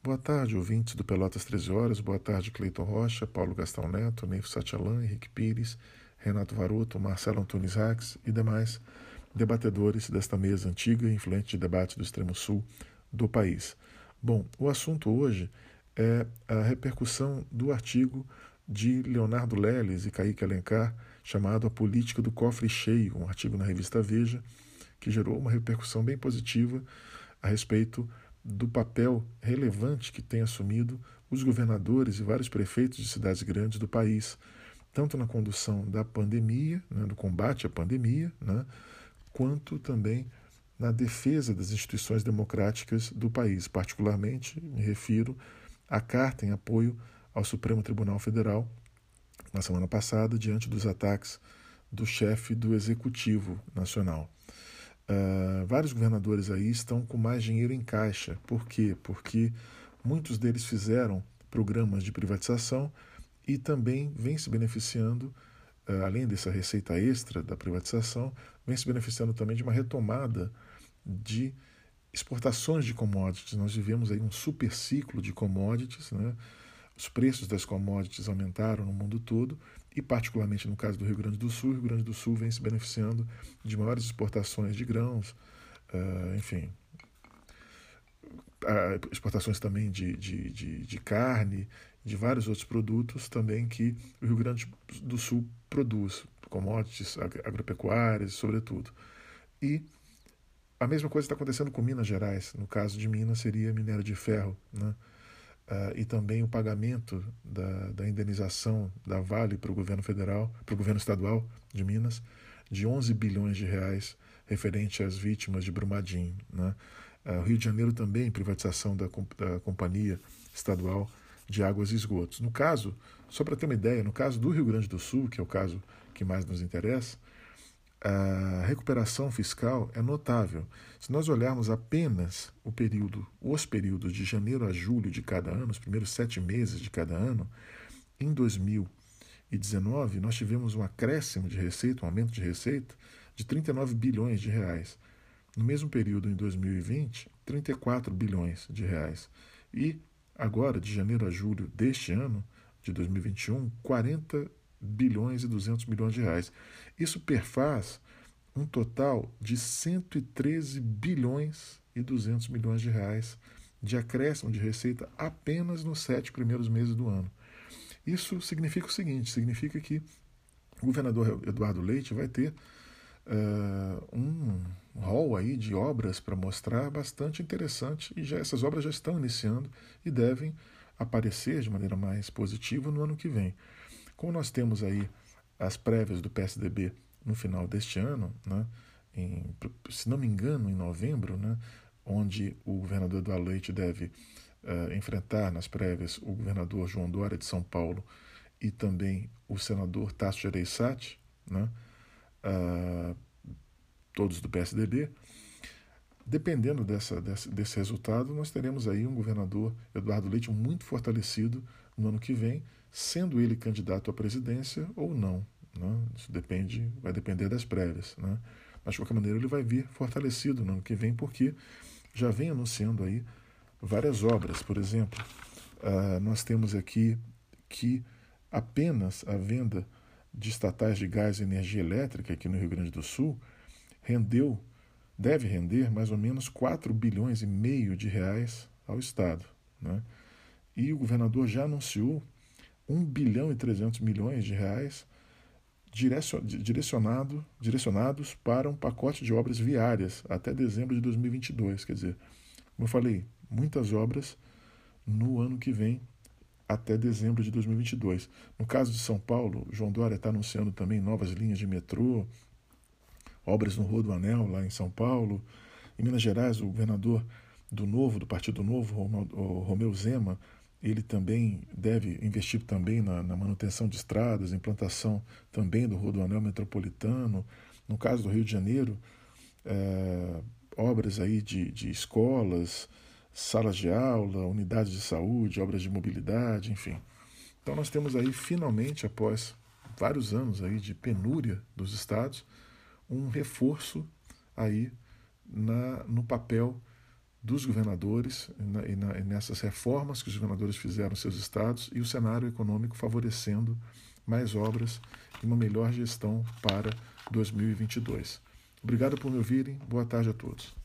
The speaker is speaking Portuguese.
Boa tarde, ouvintes do Pelotas 13 Horas. Boa tarde, Cleiton Rocha, Paulo Gastão Neto, Neif Satialan, Henrique Pires, Renato Varoto, Marcelo Antunes Rax e demais debatedores desta mesa antiga e influente de debate do extremo sul do país. Bom, o assunto hoje é a repercussão do artigo de Leonardo Leles e Kaique Alencar, chamado A Política do Cofre Cheio, um artigo na revista Veja, que gerou uma repercussão bem positiva a respeito do papel relevante que têm assumido os governadores e vários prefeitos de cidades grandes do país, tanto na condução da pandemia, né, do combate à pandemia, né, quanto também na defesa das instituições democráticas do país. Particularmente, me refiro à carta em apoio ao Supremo Tribunal Federal, na semana passada, diante dos ataques do chefe do Executivo Nacional. Uh, vários governadores aí estão com mais dinheiro em caixa. Por quê? Porque muitos deles fizeram programas de privatização e também vêm se beneficiando, uh, além dessa receita extra da privatização, vem se beneficiando também de uma retomada de exportações de commodities. Nós vivemos aí um super ciclo de commodities, né? Os preços das commodities aumentaram no mundo todo e, particularmente no caso do Rio Grande do Sul, o Rio Grande do Sul vem se beneficiando de maiores exportações de grãos, uh, enfim, uh, exportações também de, de, de, de, carne, de vários outros produtos também que o Rio Grande do Sul produz, commodities agropecuárias, sobretudo. E a mesma coisa está acontecendo com Minas Gerais. No caso de Minas, seria minério de ferro, né? Uh, e também o pagamento da, da indenização da Vale para o governo federal, para o governo estadual de Minas, de 11 bilhões de reais referente às vítimas de Brumadinho. Né? Uh, Rio de Janeiro também, privatização da, da Companhia Estadual de Águas e Esgotos. No caso, só para ter uma ideia, no caso do Rio Grande do Sul, que é o caso que mais nos interessa, a recuperação fiscal é notável. Se nós olharmos apenas o período, os períodos de janeiro a julho de cada ano, os primeiros sete meses de cada ano, em 2019 nós tivemos um acréscimo de receita, um aumento de receita de 39 bilhões de reais. No mesmo período, em 2020, 34 bilhões de reais. E agora, de janeiro a julho deste ano, de 2021, 40 bilhões e 200 milhões de reais. Isso perfaz um total de 113 bilhões e 200 milhões de reais de acréscimo de receita apenas nos sete primeiros meses do ano. Isso significa o seguinte: significa que o governador Eduardo Leite vai ter uh, um rol aí de obras para mostrar bastante interessante e já essas obras já estão iniciando e devem aparecer de maneira mais positiva no ano que vem. Como nós temos aí as prévias do PSDB no final deste ano, né, em, se não me engano, em novembro, né, onde o governador Eduardo Leite deve uh, enfrentar nas prévias o governador João Dória de São Paulo e também o senador Tasso Gereissati, né, uh, todos do PSDB. Dependendo dessa, desse, desse resultado, nós teremos aí um governador Eduardo Leite muito fortalecido no ano que vem, sendo ele candidato à presidência ou não. Né? Isso depende, vai depender das prévias. Né? Mas, de qualquer maneira, ele vai vir fortalecido no ano que vem, porque já vem anunciando aí várias obras. Por exemplo, uh, nós temos aqui que apenas a venda de estatais de gás e energia elétrica aqui no Rio Grande do Sul rendeu, deve render mais ou menos 4 bilhões e meio de reais ao Estado. Né? E o governador já anunciou 1 bilhão e 300 milhões de reais direcionado, direcionados para um pacote de obras viárias até dezembro de 2022. Quer dizer, como eu falei, muitas obras no ano que vem até dezembro de 2022. No caso de São Paulo, João Dória está anunciando também novas linhas de metrô, obras no Rodoanel lá em São Paulo. Em Minas Gerais, o governador do Novo, do Partido Novo, Romeu Zema, ele também deve investir também na, na, manutenção de estradas, implantação também do rodoanel metropolitano. No caso do Rio de Janeiro, é, obras aí de, de escolas, salas de aula, unidades de saúde, obras de mobilidade, enfim. Então nós temos aí finalmente, após vários anos aí de penúria dos estados, um reforço aí na, no papel dos governadores na, e, na, e nessas reformas que os governadores fizeram nos seus estados e o cenário econômico favorecendo mais obras e uma melhor gestão para 2022. Obrigado por me ouvirem. Boa tarde a todos.